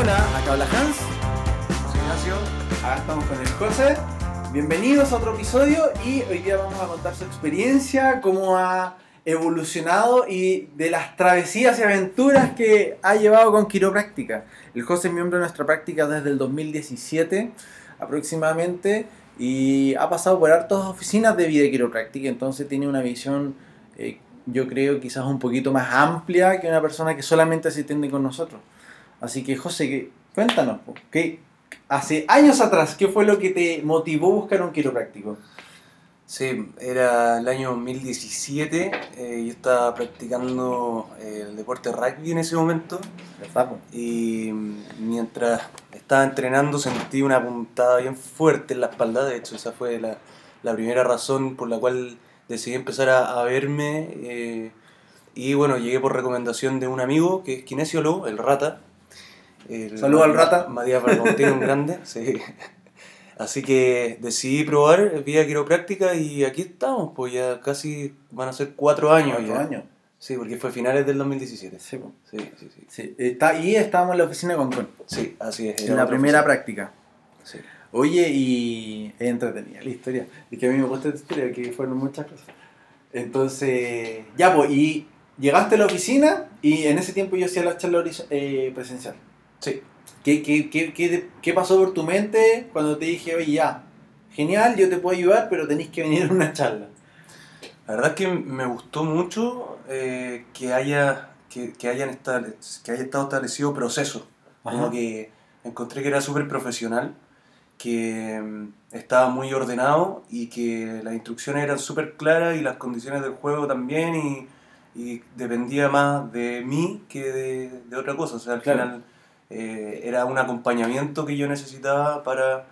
Hola, acá habla Hans. Soy Ignacio. Acá estamos con el José. Bienvenidos a otro episodio y hoy día vamos a contar su experiencia, cómo ha evolucionado y de las travesías y aventuras que ha llevado con quiropráctica. El José es miembro de nuestra práctica desde el 2017 aproximadamente y ha pasado por hartas oficinas de vida quiropráctica, entonces tiene una visión, eh, yo creo, quizás un poquito más amplia que una persona que solamente se atiende con nosotros. Así que José, cuéntanos, ¿qué, hace años atrás, ¿qué fue lo que te motivó a buscar un quiropráctico? Sí, era el año 2017. eh, yo estaba practicando eh, el deporte rugby en ese momento. Y mientras estaba entrenando sentí una puntada bien fuerte en la espalda. De hecho, esa fue la, la primera razón por la cual decidí empezar a, a verme. eh, y bueno, llegué por recomendación de un amigo que es kinesiólogo, el Rata. El Saludo al Rata. Matías Bergontino, un grande. Sí. Así que decidí probar vía quiropráctica y aquí estamos, pues ya casi van a ser cuatro años Cuatro ya. años. Sí, porque fue finales del 2017. Sí, po. Sí, sí, sí. Sí, está, y estábamos en la oficina con Con, Sí, así es. en la primera oficina. práctica. Sí. Oye, y es entretenida la historia. Es que a mí me gusta esta historia, que fueron muchas cosas. Entonces, ya, pues, y llegaste a la oficina y en ese tiempo yo hacía la charla horiz- eh, presencial. Sí. ¿Qué, qué, qué, qué, qué pasó por tu mente cuando te dije, oye, ya, genial, yo te puedo ayudar, pero tenéis que venir a una charla? La verdad es que me gustó mucho eh, que haya que, que hayan esta- que haya estado establecido proceso. Como que encontré que era súper profesional, que mm, estaba muy ordenado y que las instrucciones eran súper claras y las condiciones del juego también y, y dependía más de mí que de, de otra cosa. O sea, al Claro. final eh, era un acompañamiento que yo necesitaba para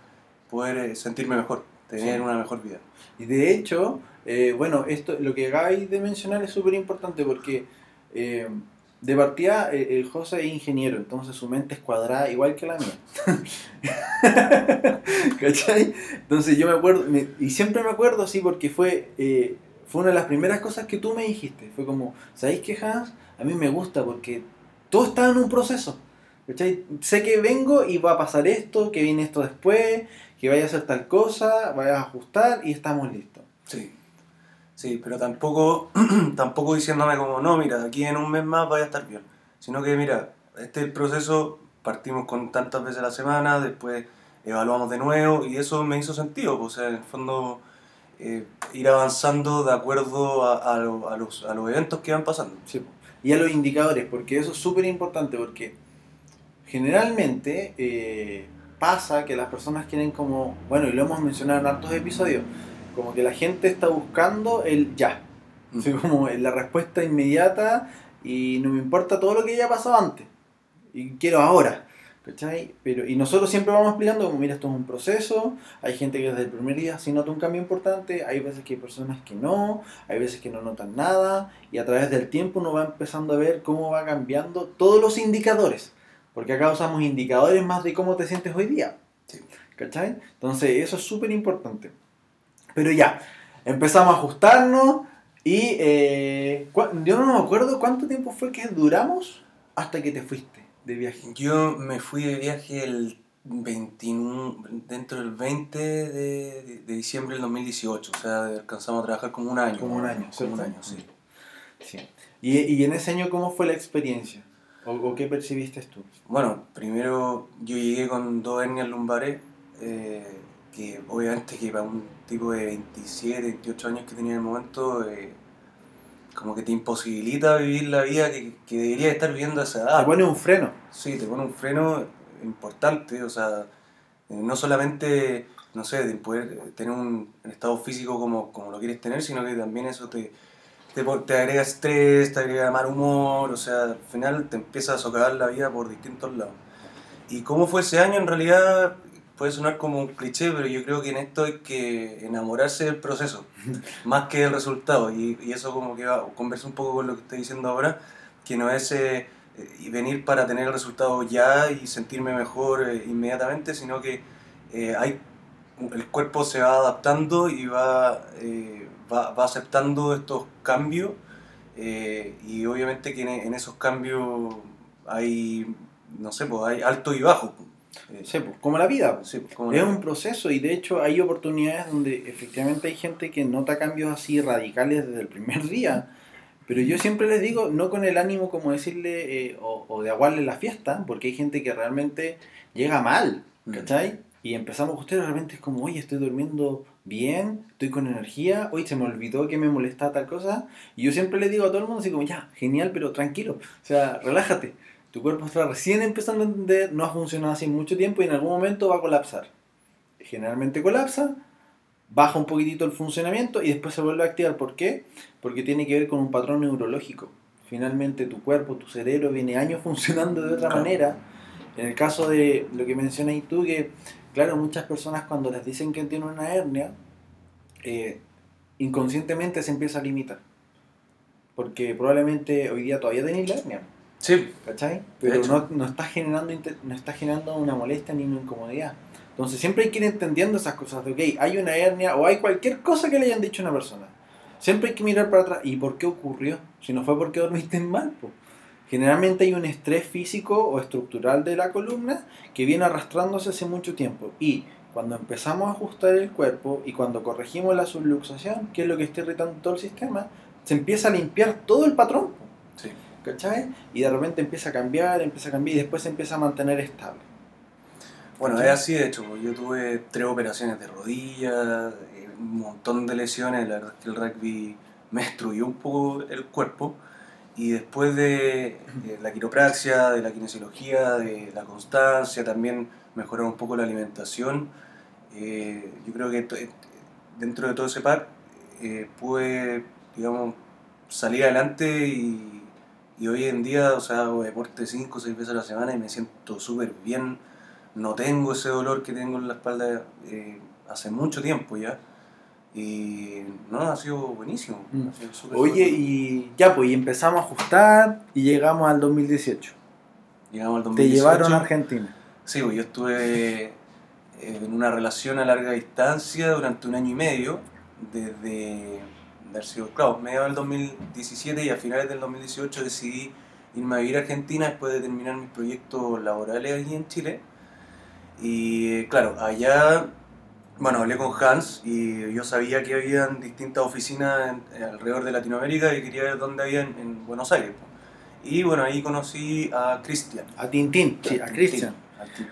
poder eh, sentirme mejor, tener Sí. una mejor vida. Y de hecho, eh, bueno, esto, lo que acabáis de mencionar es súper importante porque eh, de partida eh, el José es ingeniero, entonces su mente es cuadrada igual que la mía. ¿Cachai? Entonces yo me acuerdo, me- y siempre me acuerdo así porque fue, eh, fue una de las primeras cosas que tú me dijiste. Fue como, ¿sabéis qué, Hans? A mí me gusta porque todo está en un proceso. ¿Cachai? Sé que vengo y va a pasar esto, que viene esto después, que vaya a hacer tal cosa, vaya a ajustar y estamos listos. Sí. Sí, pero tampoco, tampoco diciéndome como, no, mira, aquí en un mes más vaya a estar bien. Sino que, mira, este es el proceso, partimos con tantas veces a la semana, después evaluamos de nuevo y eso me hizo sentido. pues, O sea, en el fondo, eh, ir avanzando de acuerdo a, a lo- a los, a los eventos que van pasando. Sí. Y a los indicadores, porque eso es súper importante, porque generalmente eh, pasa que las personas quieren como, bueno, y lo hemos mencionado en hartos episodios, como que la gente está buscando el ya, Mm. Como la respuesta inmediata y no me importa todo lo que haya pasado antes, y quiero ahora. ¿Cachai? Pero, y nosotros siempre vamos explicando como, mira, esto es un proceso, hay gente que desde el primer día sí nota un cambio importante, hay veces que hay personas que no, hay veces que no notan nada, y a través del tiempo uno va empezando a ver cómo va cambiando todos los indicadores, porque acá usamos indicadores más de cómo te sientes hoy día. Sí. ¿Cachai? Entonces eso es súper importante. Pero ya, empezamos a ajustarnos y eh, yo no me acuerdo cuánto tiempo fue que duramos hasta que te fuiste de viaje. Yo me fui de viaje el 21, dentro del 20 de, de diciembre del 2018, o sea, alcanzamos a trabajar como un año. Como un año, Como un año, sí. Sí. ¿Y, y en ese año cómo fue la experiencia? ¿O, o qué percibiste tú? Bueno, primero yo llegué con dos hernias lumbares, eh, que obviamente que para un tipo de 27, 28 años que tenía en el momento, eh, como que te imposibilita vivir la vida que, que deberías estar viviendo a esa edad. Te pone un freno. Sí, te pone un freno importante, o sea, eh, no solamente, no sé, de poder tener un estado físico como, como lo quieres tener, sino que también eso te, te, te agrega estrés, te agrega mal humor, o sea, al final te empieza a socavar la vida por distintos lados. ¿Y cómo fue ese año? En realidad puede sonar como un cliché, pero yo creo que en esto hay que enamorarse del proceso, más que del resultado. Y, y eso como que va, conversa un poco con lo que estoy diciendo ahora, que no es eh, eh, venir para tener el resultado ya y sentirme mejor eh, inmediatamente, sino que eh, hay, el cuerpo se va adaptando y va, eh, va, va aceptando estos cambios eh, y obviamente que en, en esos cambios hay no sé, pues hay alto y bajo. Eh, sí, pues, como la vida. Sí, pues, como es un proceso y de hecho hay oportunidades donde efectivamente hay gente que nota cambios así radicales desde el primer día. Pero yo siempre les digo, no con el ánimo como decirle eh, o, o, de aguarle la fiesta, porque hay gente que realmente llega mal, mm. ¿cachai? Y empezamos ustedes realmente es como, oye, estoy durmiendo bien, estoy con energía, hoy se me olvidó que me molestaba tal cosa. Y yo siempre le digo a todo el mundo así como, ya, genial, pero tranquilo, o sea, relájate. Tu cuerpo está recién empezando a entender, no ha funcionado así mucho tiempo y en algún momento va a colapsar. Generalmente colapsa, baja un poquitito el funcionamiento y después se vuelve a activar. ¿Por qué? Porque tiene que ver con un patrón neurológico. Finalmente tu cuerpo, tu cerebro viene años funcionando de otra manera. En el caso de lo que mencionas tú, que Claro, muchas personas cuando les dicen que tienen una hernia, eh, inconscientemente se empieza a limitar. Porque probablemente hoy día todavía tenéis la hernia. Sí. ¿Cachai? Pero no, no, está generando, no está generando una molestia ni una incomodidad. Entonces siempre hay que ir entendiendo esas cosas de, ok, hay una hernia o hay cualquier cosa que le hayan dicho a una persona. Siempre hay que mirar para atrás. ¿Y por qué ocurrió? Si no fue porque dormiste mal, pues. Generalmente hay un estrés físico o estructural de la columna que viene arrastrándose hace mucho tiempo. Y cuando empezamos a ajustar el cuerpo y cuando corregimos la subluxación, que es lo que está irritando todo el sistema, se empieza a limpiar todo el patrón. Sí. ¿Cachai? Y de repente empieza a cambiar, empieza a cambiar y después se empieza a mantener estable. Bueno, es así de hecho. Yo tuve tres operaciones de rodillas, eh, un montón de lesiones. La verdad es que el rugby me destruyó un poco el cuerpo y después de, la quiropraxia, de la kinesiología, de la constancia, también mejorar un poco la alimentación, eh, yo creo que eh, dentro de todo ese par eh, pude, digamos, salir adelante y, y, hoy en día, o sea, hago deporte 5 o 6 veces a la semana y me siento súper bien. No tengo ese dolor que tengo en la espalda hace mucho tiempo ya. Y no, ha sido buenísimo. Mm. Oye, y ya, pues, y empezamos a ajustar y llegamos al 2018. Llegamos al 2018. Te llevaron a Argentina. Sí, pues yo estuve eh, en una relación a larga distancia durante un año y medio, desde, haber sido, claro, medio del 2017 y a finales del 2018 decidí irme a vivir a Argentina después de terminar mis proyectos laborales aquí en Chile. Y claro, allá bueno, hablé con Hans y yo sabía que habían distintas oficinas alrededor de Latinoamérica y quería ver dónde había en, Buenos Aires. Y bueno, ahí conocí a Cristian. A Tintín, sí, a Cristian.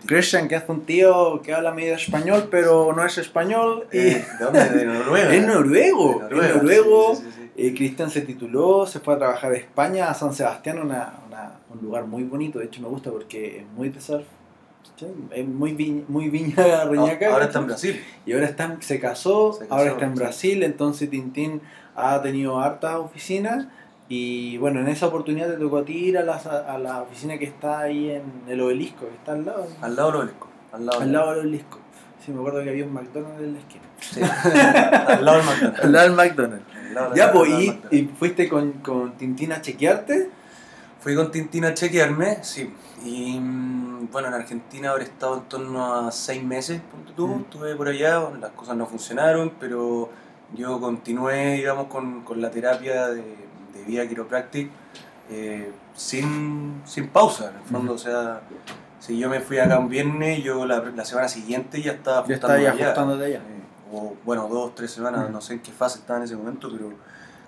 Christian, que es un tío que habla medio español, pero no es español. Eh, ¿De dónde? ¿De Noruega? es noruego. Es noruego. Eh, Cristian se tituló, se fue a trabajar a España, a San Sebastián, una, un lugar muy bonito. De hecho, me gusta porque es muy de surf es muy, muy viña reñaca. ahora está en Brasil. Y ahora está, se, casó, ahora está en Brasil, entonces Tintín ha tenido hartas oficinas. Y bueno, en esa oportunidad te tocó a ti ir a la, a la oficina que está ahí en el obelisco, que está al lado. Al lado del obelisco. Al lado, al lado del obelisco. Sí, me acuerdo que había un McDonald's en la esquina. Sí. al lado del McDonald's. Al lado del McDonald's. ya, pues, y, y, fuiste con, con Tintín a chequearte. Fui con Tintín a chequearme, sí. Y mm, bueno, en Argentina habré estado en torno a seis meses, punto tú, mm. estuve por allá, las cosas no funcionaron, pero yo continué, digamos, con, con la terapia de, de vía quiropráctica eh, sin, sin pausa, en el fondo, o sea, si yo me fui acá un viernes, yo la, la semana siguiente ya estaba ya estaba ajustándote allá. Eh, o bueno, dos, tres semanas, no sé en qué fase estaba en ese momento, pero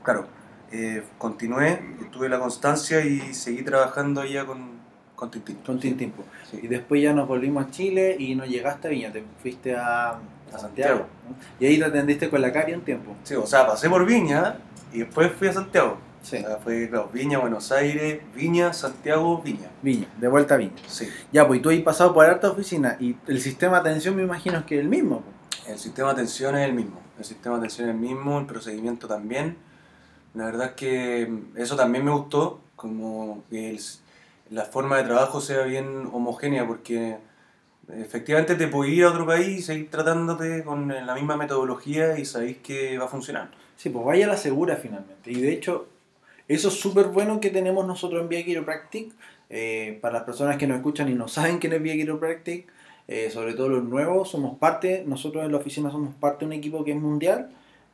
claro, eh, continué, tuve la constancia y seguí trabajando allá con, con Tintín. Con Tintín. Y después ya nos volvimos a Chile y no llegaste a Viña, te fuiste a, a Santiago. Y ahí te atendiste con la Cari un tiempo. Sí, o sea, pasé por Viña y después fui a Santiago. Sí. O sea, fue, claro, Viña, Buenos Aires, Viña, Santiago, Viña. Viña, de vuelta a Viña. Sí. Ya, pues tú has pasado por harta oficina y el sistema de atención me imagino que es el mismo. El sistema de atención es el mismo. El sistema de atención es el mismo, el procedimiento también la verdad es que eso también me gustó, como que la forma de trabajo sea bien homogénea, porque efectivamente te puedes ir a otro país y seguir tratándote con la misma metodología y sabéis que va a funcionar. Sí, pues vaya a la segura finalmente. Y de hecho, eso es súper bueno que tenemos nosotros en Vía Chiropractic. Eh, para las personas que nos escuchan y no saben quién es Vía Chiropractic, eh, sobre todo los nuevos, somos parte, nosotros en la oficina somos parte de un equipo que es mundial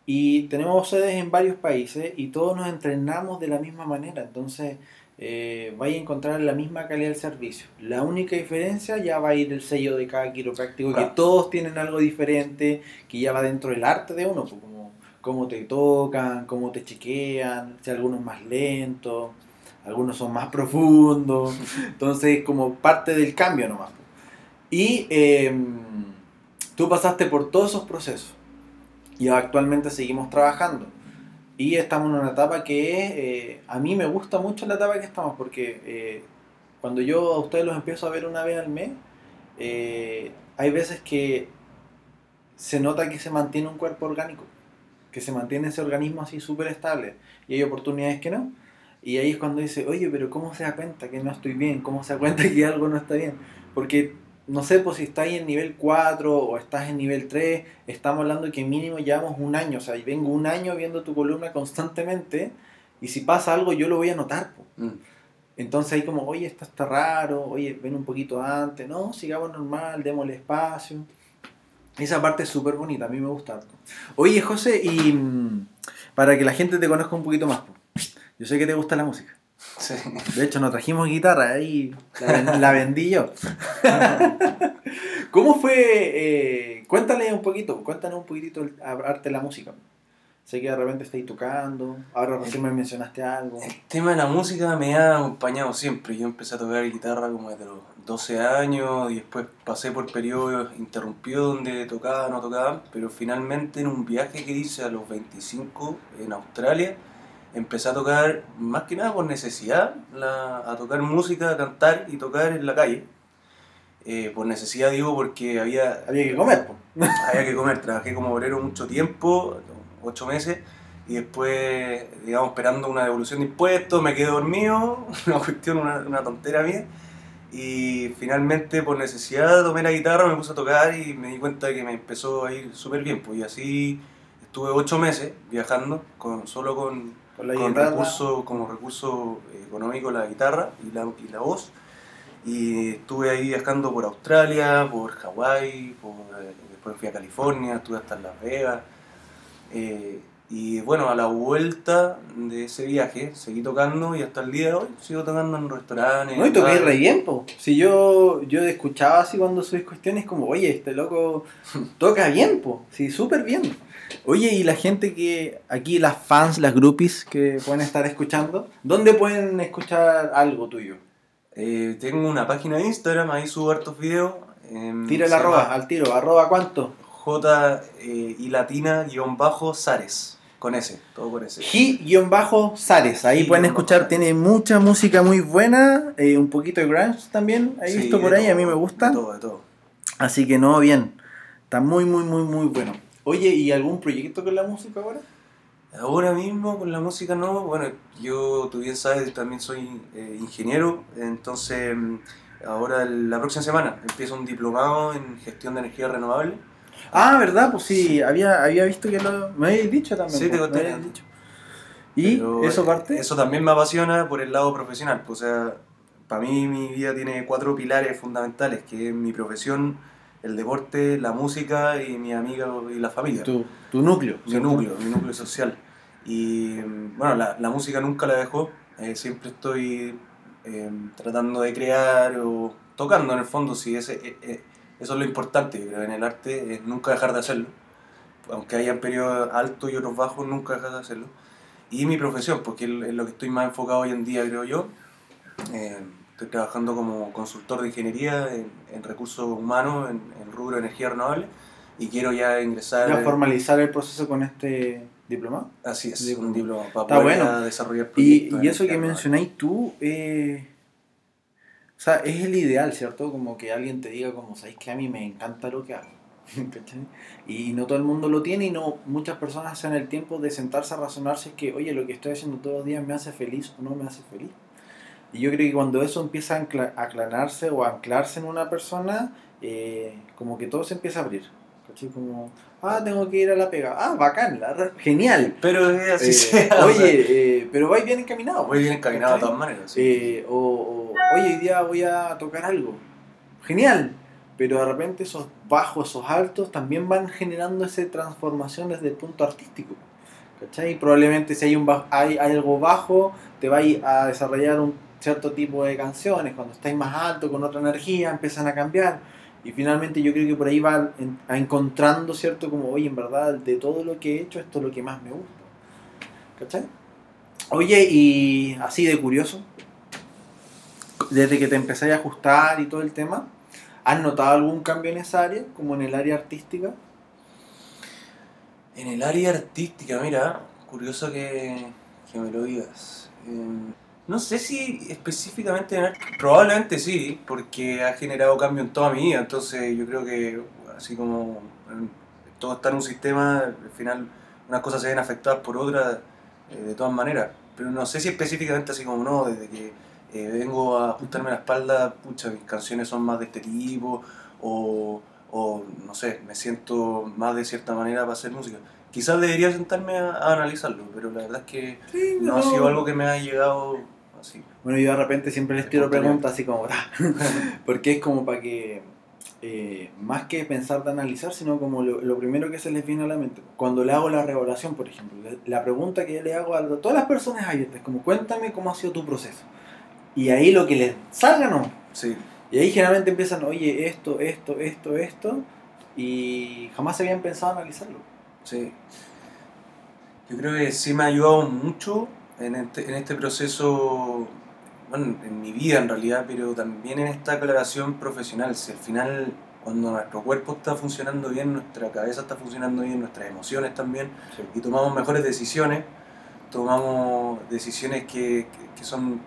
y tenemos sedes en varios países y todos nos entrenamos de la misma manera. Entonces, eh, vais a encontrar la misma calidad del servicio. La única diferencia ya va a ir el sello de cada quiropráctico, que Claro. todos tienen algo diferente, que ya va dentro del arte de uno, pues, como cómo te tocan, cómo te chequean, si algunos más lentos, algunos son más profundos, entonces como parte del cambio nomás. pues. Y em, tú pasaste por todos esos procesos y actualmente seguimos trabajando. Y estamos en una etapa que eh, a mí me gusta mucho la etapa que estamos porque eh, cuando yo a ustedes los empiezo a ver una vez al mes, eh, hay veces que se nota que se mantiene un cuerpo orgánico, que se mantiene ese organismo así súper estable y hay oportunidades que no. Y ahí es cuando dice, oye, pero ¿cómo se da cuenta que no estoy bien? ¿Cómo se da cuenta que algo no está bien? Porque no sé, pues si estás en nivel 4 o estás en nivel 3, estamos hablando de que mínimo llevamos un año, o sea, y vengo un año viendo tu columna constantemente y si pasa algo yo lo voy a notar. Mm. Entonces ahí como, oye, esto está raro, oye, ven un poquito antes, no, sigamos normal, démosle espacio. Esa parte es súper bonita, a mí me gusta. Oye, José, y mm, para que la gente te conozca un poquito más, yo sé que te gusta la música. Sí. De hecho, nos trajimos guitarra, ahí la, la vendí yo. ¿Cómo fue? eh, cuéntale un poquito, cuéntanos un poquitito el arte de la música. Sé que de repente estáis tocando, ahora recién me mencionaste algo. El tema de la música me ha acompañado siempre. Yo empecé a tocar guitarra como desde los 12 años y después pasé por periodos interrumpidos donde tocaba, no tocaba, pero finalmente en un viaje que hice a los 25 en Australia, empecé a tocar más que nada por necesidad, la- a tocar música, a cantar y tocar en la calle. Eh, por necesidad digo porque había, Había que comer, po. había que comer, trabajé como obrero mucho tiempo, ocho meses, y después, digamos, esperando una devolución de impuestos, me quedé dormido, una cuestión, una, una tontera mía, y finalmente por necesidad tomé la guitarra, me puse a tocar y me di cuenta de que me empezó a ir súper bien, pues, y así estuve ocho meses viajando, con, solo con, Con la con recurso, como recurso económico la guitarra y la, y la voz. Y estuve ahí viajando por Australia, por Hawái, eh, después fui a California, estuve hasta en Las Vegas. Eh, y bueno, a la vuelta de ese viaje seguí tocando y hasta el día de hoy sigo tocando en restaurantes. No, y toqué re bien, po. Si yo, yo escuchaba así cuando subís cuestiones como, oye, este loco toca bien, po. Sí, súper bien. Oye, y la gente que, aquí las fans, las groupies que pueden estar escuchando, ¿dónde pueden escuchar algo tuyo? Eh, tengo una página de Instagram, ahí subo hartos videos. em, Tira el arroba, al tiro, arroba cuánto. J eh, y latina guion bajo Sares. Con S, todo con S. G-Sares, ahí G- pueden escuchar, tiene mucha música muy buena, eh, un poquito de grunge también, he Sí, visto por ahí, a mí todo, me gusta. De todo, de todo. Así que no, bien. Está muy, muy, muy, muy bueno. Oye, ¿y algún proyecto con la música ahora? Ahora mismo con la música no, bueno, yo tú bien sabes, también soy eh, ingeniero, entonces mm, ahora la próxima semana empiezo un diplomado en gestión de energía renovable. Ah, ¿verdad? Pues sí, había, había visto que lo, me habéis dicho también. Sí, te pues, conté. me dicho. ¿Y Pero, eso eh, parte? Eso también me apasiona por el lado profesional, pues, o sea, para mí mi vida tiene cuatro pilares fundamentales, que es mi profesión, el deporte, la música y mi amiga y la familia. Tu, tu núcleo. mi núcleo, mi núcleo social. Y bueno, la, la música nunca la dejó, eh, siempre estoy eh, tratando de crear o tocando en el fondo, si ese, eh, eh, eso es lo importante, yo creo, en el arte, es nunca dejar de hacerlo. Aunque haya periodos altos y otros bajos, nunca dejar de hacerlo. Y mi profesión, porque es lo que estoy más enfocado hoy en día, creo yo. Eh, estoy trabajando como consultor de ingeniería en, en recursos humanos, en, en rubro de energía renovable, y quiero ya ingresar... Ya formalizar el proceso con este diplomado. Así es, un diploma para Está poder bueno. desarrollar Y, proyectos y en eso que mencionáis tú, eh, o sea, es el ideal, ¿cierto? Como que alguien te diga, como, ¿sabéis que a mí me encanta lo que hago? Y no todo el mundo lo tiene y no muchas personas hacen el tiempo de sentarse a razonarse que, oye, lo que estoy haciendo todos los días me hace feliz o no me hace feliz. Y yo creo que cuando eso empieza a aclararse o a anclarse en una persona, eh, como que todo se empieza a abrir. ¿Cachai? Como, ah, tengo que ir a la pega. Ah, bacán, la genial. Pero así Eh, sea, o oye, sea, eh, pero vais bien encaminado. voy bien encaminado de ¿cachai? todas maneras. sí. Eh, o, o, oye, hoy día voy a tocar algo. Genial. Pero de repente esos bajos, esos altos también van generando esa transformación desde el punto artístico. ¿Cachai? Probablemente si hay, un ba- hay, hay algo bajo, te va a desarrollar un cierto tipo de canciones, cuando estáis más alto, con otra energía, empiezan a cambiar. Y finalmente yo creo que por ahí va a encontrando, ¿cierto? Como, oye, en verdad, de todo lo que he hecho, esto es lo que más me gusta. ¿Cachai? Oye, y así de curioso, desde que te empezáis a ajustar y todo el tema, ¿has notado algún cambio en esa área, como en el área artística? En el área artística, mira, curioso que, que me lo digas. Eh, no sé si específicamente en arte, probablemente sí, porque ha generado cambio en toda mi vida, entonces yo creo que así como todo está en un sistema, al final unas cosas se ven afectadas por otras eh, de todas maneras, pero no sé si específicamente así como no, desde que eh, vengo a ajustarme la espalda, pucha, mis canciones son más de este tipo, o, o no sé, me siento más de cierta manera para hacer música. Quizás debería sentarme a, a analizarlo, pero la verdad es que Sí, no ha sido algo que me ha llegado Bueno, yo de repente siempre les tiro preguntas así como, porque es como para que, eh, más que pensar de analizar, sino como lo, lo primero que se les viene a la mente. Cuando le hago la revelación, por ejemplo, la pregunta que yo le hago a todas las personas abiertas es como, cuéntame cómo ha sido tu proceso. Y ahí lo que les salga, no. Sí, Y ahí generalmente empiezan, oye, esto, esto, esto, esto, y jamás se habían pensado analizarlo. sí. Yo creo que sí me ha ayudado mucho en este, en este proceso, bueno, en mi vida en realidad, pero también en esta aclaración profesional. Si al final, cuando nuestro cuerpo está funcionando bien, nuestra cabeza está funcionando bien, nuestras emociones también, y tomamos mejores decisiones, tomamos decisiones que, que- que son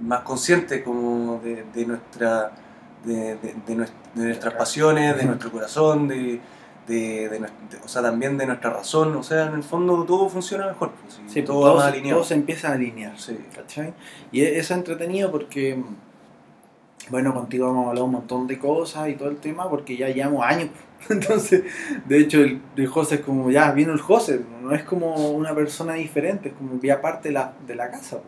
más conscientes como de, de nuestra de, de- de nuestras pasiones, de nuestro corazón, de, de, de de- o sea, también de nuestra razón, o sea, en el fondo todo funciona mejor, pues, Sí, todo todo, va más se, todo se empieza a alinear. Sí. ¿Cachai? Y e- es entretenido porque, bueno, contigo hemos hablado un montón de cosas y todo el tema porque ya llevamos años. Entonces, de hecho, el, el José es como, ya vino el José, no es como una persona diferente, es como ya parte de la, de la casa. po.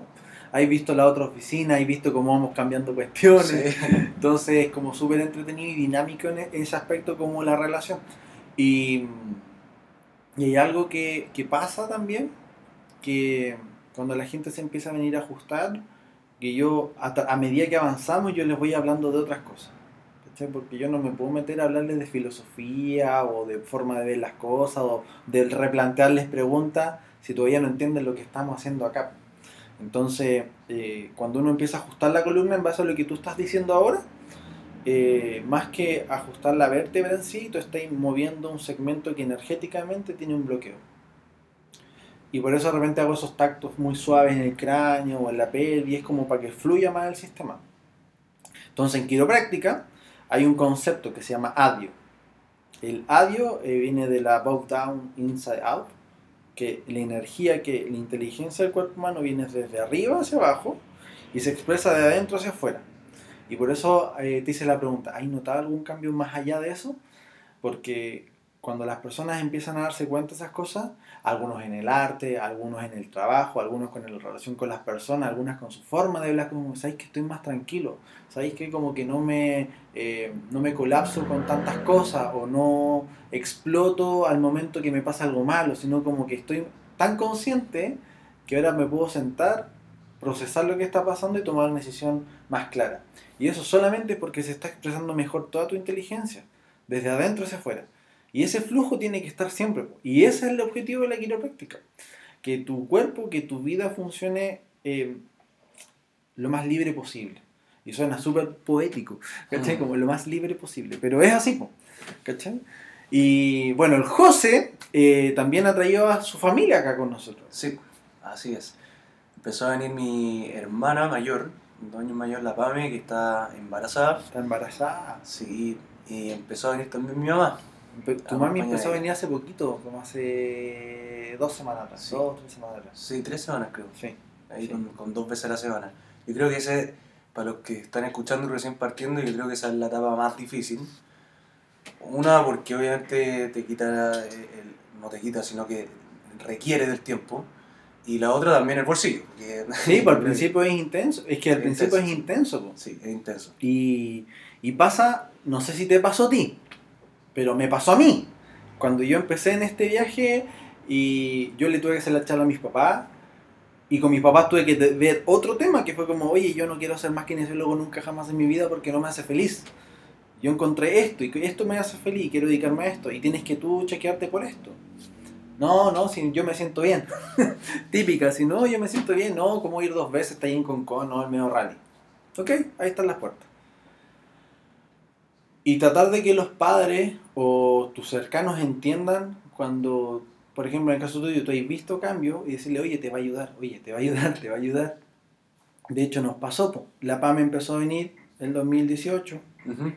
Hay visto la otra oficina, hay visto cómo vamos cambiando cuestiones. Sí. Entonces es como súper entretenido y dinámico en e- ese aspecto como la relación. Y, y hay algo que, que pasa también, que cuando la gente se empieza a venir a ajustar, que yo a, a medida que avanzamos yo les voy hablando de otras cosas. ¿cachai? Porque yo no me puedo meter a hablarles de filosofía o de forma de ver las cosas o de replantearles preguntas si todavía no entienden lo que estamos haciendo acá. Entonces, eh, cuando uno empieza a ajustar la columna en base a lo que tú estás diciendo ahora, eh, más que ajustar la vértebra en sí, tú estás moviendo un segmento que energéticamente tiene un bloqueo. Y por eso de repente hago esos tactos muy suaves en el cráneo o en la pelvis, es como para que fluya más el sistema. Entonces en quiropráctica hay un concepto que se llama adio. El adio eh, viene de la bow down, inside out, que la energía, que la inteligencia del cuerpo humano viene desde arriba hacia abajo y se expresa de adentro hacia afuera. Y por eso eh, te hice la pregunta, ¿hay notado algún cambio más allá de eso? Porque cuando las personas empiezan a darse cuenta de esas cosas, algunos en el arte, algunos en el trabajo, algunos con la relación con las personas, algunas con su forma de hablar, como, ¿sabéis que estoy más tranquilo? ¿Sabéis que como que no me, eh, no me colapso con tantas cosas o no exploto al momento que me pasa algo malo, sino como que estoy tan consciente que ahora me puedo sentar, procesar lo que está pasando y tomar una decisión más clara. Y eso solamente es porque se está expresando mejor toda tu inteligencia, desde adentro hacia afuera. Y ese flujo tiene que estar siempre. Y ese es el objetivo de la quiropráctica. Que tu cuerpo, que tu vida funcione eh, lo más libre posible. Y suena súper poético, ¿cachai? Mm. Como lo más libre posible. Pero es así, ¿cachai? Y bueno, el José eh, también ha traído a su familia acá con nosotros. Sí, así es. Empezó a venir mi hermana mayor, dos años mayor, la Pame, que está embarazada. Está embarazada. Sí, y empezó a venir también mi mamá. Tu mami empezó a venir hace poquito, como hace dos semanas atrás, Sí. dos, tres semanas atrás. Sí, tres semanas creo. Sí. Ahí Sí. con, con dos veces a la semana. Yo creo que ese, para los que están escuchando y recién partiendo, yo creo que esa es la etapa más difícil. Una, porque obviamente te quita, eh, el- no te quita, sino que requiere del tiempo. Y la otra también el bolsillo. porque- Sí, pues al principio es intenso. Es que al Es principio es intenso. intenso. po. Sí, es intenso. Y, y pasa, no sé si te pasó a ti, pero me pasó a mí. Cuando yo empecé en este viaje y yo le tuve que hacer la charla a mis papás Y con mis papás tuve que ver otro tema que fue como, oye, yo no quiero ser más kinesiólogo nunca jamás en mi vida porque no me hace feliz. Yo encontré esto y esto me hace feliz, quiero dedicarme a esto y tienes que tú chequearte por esto. No, no, si yo me siento bien. Típica, si no, yo me siento bien, no, como ir dos veces, está ahí en Concón, no, el medio rally. Ok, ahí están las puertas. Y tratar de que los padres o tus cercanos entiendan cuando, por ejemplo, en el caso tuyo, tú has visto cambio y decirle, oye, te va a ayudar, oye, te va a ayudar, te va a ayudar. De hecho, nos pasó, po. la PAM empezó a venir en 2018, Ujú.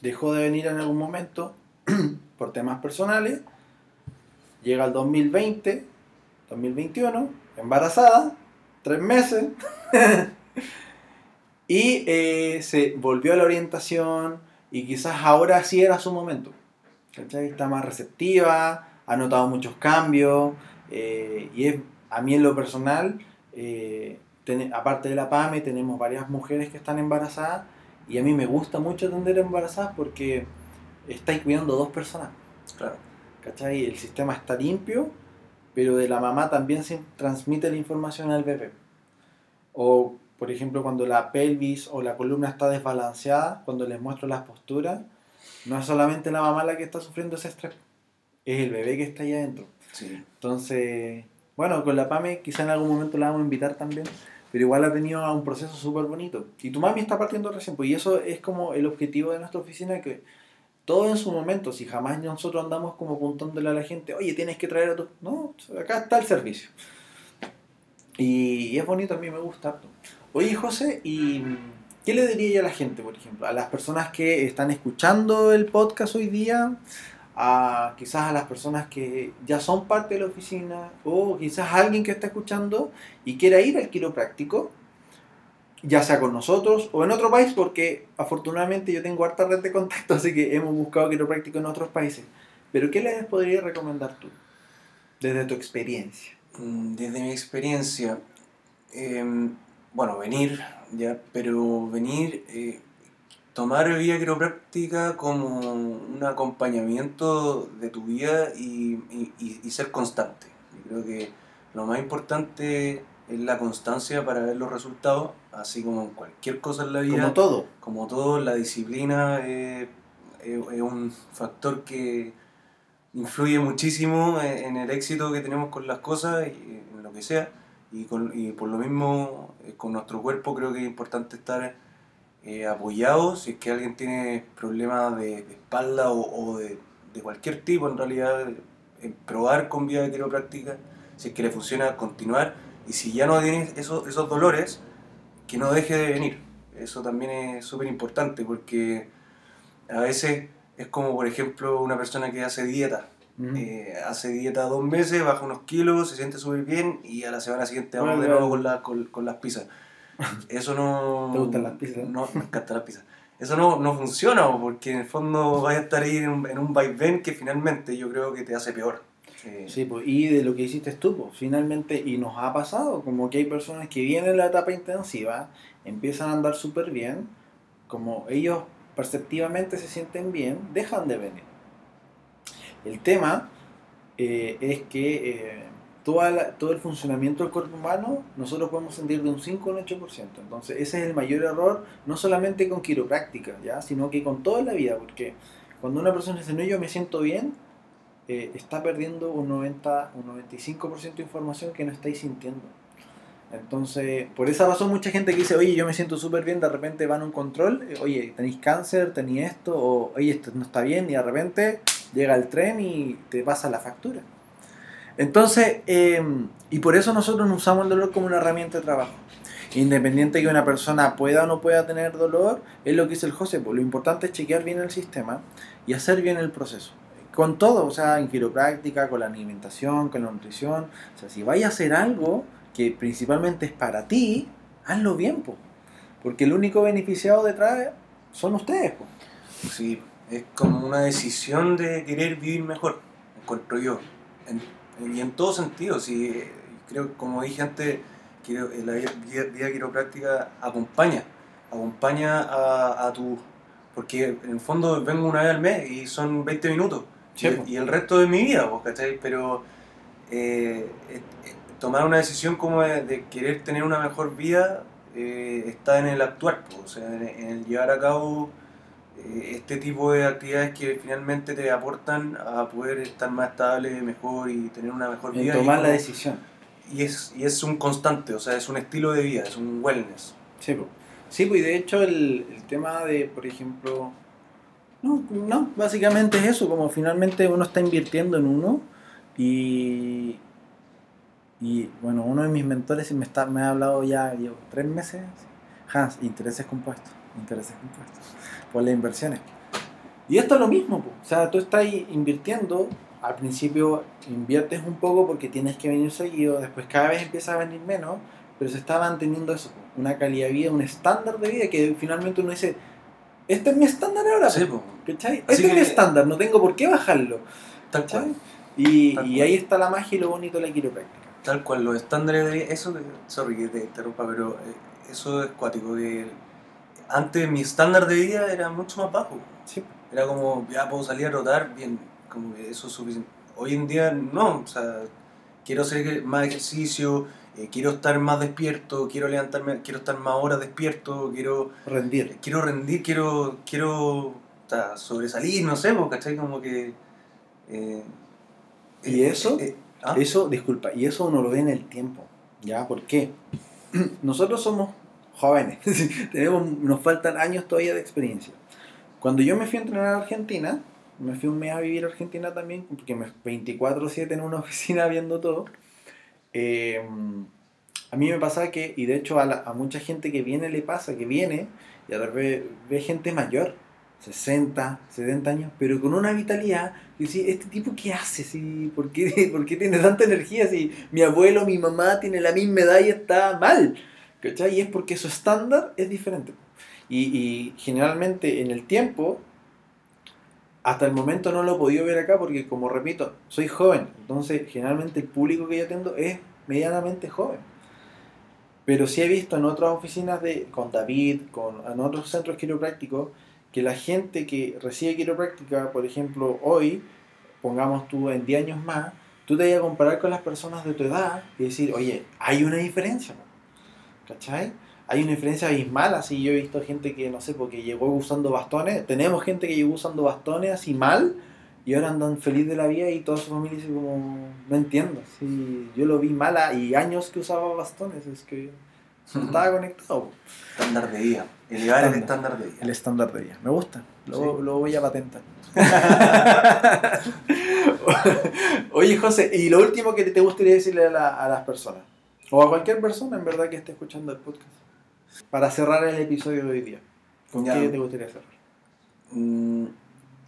dejó de venir en algún momento por temas personales, llega el 2020, 2021, embarazada, tres meses, y eh, se volvió a la orientación y quizás ahora sí era su momento. ¿cachai? Está más receptiva, ha notado muchos cambios eh, y es, a mí en lo personal, eh, ten- aparte de la PAME, tenemos varias mujeres que están embarazadas y a mí me gusta mucho atender embarazadas porque estáis cuidando dos personas. Claro. ¿Cachai? El sistema está limpio, pero de la mamá también se transmite la información al bebé. O, por ejemplo, cuando la pelvis o la columna está desbalanceada, cuando les muestro las posturas, no es solamente la mamá la que está sufriendo ese estrés, es el bebé que está ahí adentro. Sí. Entonces, bueno, con la PAME quizá en algún momento la vamos a invitar también, pero igual ha tenido un proceso súper bonito. Y tu mami está partiendo recién, pues, y eso es como el objetivo de nuestra oficina, que todo en su momento, si jamás nosotros andamos como apuntándole a la gente, oye, tienes que traer a tu... No, acá está el servicio. Y es bonito, a mí me gusta. Oye, José, ¿y qué le diría a la gente, por ejemplo? A las personas que están escuchando el podcast hoy día, a quizás a las personas que ya son parte de la oficina, o quizás a alguien que está escuchando y quiera ir al quiropráctico, ya sea con nosotros o en otro país, porque afortunadamente yo tengo harta red de contacto, así que hemos buscado quiropráctico en otros países. Pero ¿qué les podrías recomendar tú, desde tu experiencia? Mm, Desde mi experiencia, em, bueno, venir, ya, pero venir, eh, tomar vía quiropráctica como un acompañamiento de tu vida y- y- y ser constante. Yo creo que lo más importante es la constancia para ver los resultados, así como en cualquier cosa en la vida. Como todo. Como todo, la disciplina eh, es, es un factor que influye muchísimo en, en el éxito que tenemos con las cosas y en lo que sea. Y, con- y por lo mismo, eh, con nuestro cuerpo creo que es importante estar eh, apoyado si es que alguien tiene problemas de, de espalda o, o de, de cualquier tipo, en realidad, eh, probar con vía de quiropráctica, si es que le funciona, continuar. Y si ya no tiene esos, esos dolores, que no deje de venir. Eso también es súper importante porque a veces es como, por ejemplo, una persona que hace dieta. Eh, hace dieta dos meses, baja unos kilos, se siente súper bien y a la semana siguiente vamos de Vuelve nuevo con, la- con, con las pizzas. Eso no... ¿Te gustan las pizzas? No, me encantan las pizzas. Eso no, no funciona porque en el fondo vas a estar ahí en un, en un vaivén que finalmente yo creo que te hace peor. Eh, Sí, pues, y de lo que hiciste tú, pues, finalmente, y nos ha pasado, como que hay personas que vienen en la etapa intensiva, empiezan a andar súper bien, como ellos perceptivamente se sienten bien, dejan de venir. El tema eh, es que eh, toda la- todo el funcionamiento del cuerpo humano nosotros podemos sentir de un 5 a un 8%. Entonces ese es el mayor error, no solamente con quiropráctica, ¿ya? sino que con toda la vida, porque cuando una persona dice, no, yo me siento bien, eh, está perdiendo un 90, un 95% de información que no estáis sintiendo. Entonces, por esa razón mucha gente que dice, oye, yo me siento súper bien, de repente van a un control, eh, oye, tenéis cáncer, tenéis esto, o oye, esto no está bien, y de repente llega el tren y te pasa la factura. Entonces, eh, y por eso nosotros no usamos el dolor como una herramienta de trabajo. Independiente que una persona pueda o no pueda tener dolor, es lo que dice el José, pues lo importante es chequear bien el sistema y hacer bien el proceso. Con todo, o sea, en quiropráctica, con la alimentación, con la nutrición. O sea, si vaya a hacer algo que principalmente es para ti, hazlo bien, po. porque el único beneficiado detrás son ustedes. Po. Sí, es como una decisión de querer vivir mejor, encuentro yo. En- y en todo sentido, eh, creo, como dije antes, que la vida quiropráctica acompaña, acompaña a, a tu... Porque en el fondo vengo una vez al mes y son 20 minutos. Sí, y, el resto de mi vida, pues, ¿cachai? Pero eh, eh, tomar una decisión como de, de querer tener una mejor vida eh, está en el actuar, o sea, en, en el llevar a cabo eh, este tipo de actividades que finalmente te aportan a poder estar más estable, mejor y tener una mejor En vida. tomar y, la decisión. y es, y es un constante, o sea, es un estilo de vida, es un wellness. Sí, po. sí pues y de hecho el, el tema de, por ejemplo, no, no, básicamente es eso, como finalmente uno está invirtiendo en uno y, y bueno, uno de mis mentores me, está, me ha hablado ya, llevo tres meses, Hans, intereses compuestos, intereses compuestos, por las inversiones. Y esto es lo mismo, po. o sea, tú estás invirtiendo, al principio inviertes un poco porque tienes que venir seguido, después cada vez empieza a venir menos, pero se está manteniendo eso, po, una calidad de vida, un estándar de vida que finalmente uno dice, este es mi estándar ahora, Sí, po, ¿cachai? Así Este es mi que- estándar, no tengo por qué bajarlo, tal ¿cachai? cual. Y, Tal y cual. ahí está la magia y lo bonito de la quiropráctica. Tal cual, los estándares de eso, que- sorry que te interrumpa, pero eh, eso es cuático, que antes mi estándar de vida era mucho más bajo. Sí. Era como, ya puedo salir a rotar, bien, como que eso es suficiente. Hoy en día no, o sea, quiero hacer más ejercicio, eh, quiero estar más despierto, quiero levantarme, quiero estar más horas despierto, quiero, Rendir. quiero rendir, quiero, quiero sea, sobresalir, no sé, pues, ¿cachai? Como que... eh, ¿Y eh, eso? eh, ¿ah? Eso, disculpa, y eso uno lo ve en el tiempo. ¿Ya? ¿Por qué? Nosotros somos jóvenes, tenemos, nos faltan años todavía de experiencia. Cuando yo me fui a entrenar a Argentina, me fui un mes a vivir a Argentina también, porque me 24-7 en una oficina viendo todo. Eh, a mí me pasa que, y de hecho a, la- a mucha gente que viene le pasa, que viene y a ve, ve gente mayor, 60, 70 años, pero con una vitalidad, y decís, ¿este tipo qué hace? Sí, ¿por, qué, ¿Por qué tiene tanta energía? Si mi abuelo, mi mamá tiene la misma edad y está mal. ¿Cachai? Y es porque su estándar es diferente. Y, y generalmente en el tiempo, hasta el momento no lo he podido ver acá porque, como repito, soy joven. Entonces, generalmente el público que yo atiendo es medianamente joven. Pero sí he visto en otras oficinas de, con David, con, en otros centros quiroprácticos, que la gente que recibe quiropráctica, por ejemplo, hoy, pongamos tú en 10 años más, tú te vas a comparar con las personas de tu edad y decir, oye, hay una diferencia. ¿cachai? Hay una diferencia abismal, así yo he visto gente que, no sé, porque llegó usando bastones, tenemos gente que llegó usando bastones así mal, y ahora andan feliz de la vida y toda su familia dice como, no entiendo, si yo lo vi mala y años que usaba bastones, es que no estaba conectado. Estándar de vida. Elevar el Estándar. de vida. El estándar de vida. Me gusta. Lo, Sí. lo voy a patentar. Oye, José, y lo último que te gustaría decirle a, la- a las personas, o a cualquier persona en verdad que esté escuchando el podcast, para cerrar el episodio de hoy día, ¿con Ya. qué te gustaría cerrar? Mm,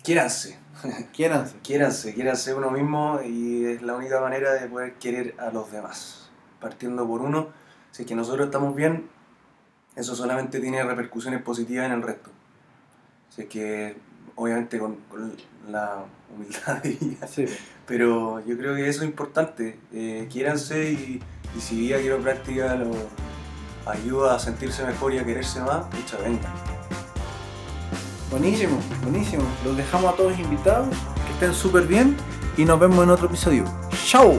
quiéranse. Quiéranse. Quiéranse, quiéranse uno mismo y es la única manera de poder querer a los demás. Partiendo por uno, si es que nosotros estamos bien, eso solamente tiene repercusiones positivas en el resto. Es que, obviamente, con, con la humildad de vida. Sí. Pero yo creo que eso es importante. Eh, quiéranse y, y si Vía Quiropráctica lo ayuda a sentirse mejor y a quererse más, mucha venga. Buenísimo, buenísimo. Los dejamos a todos invitados, que estén súper bien y nos vemos en otro episodio. ¡Chao!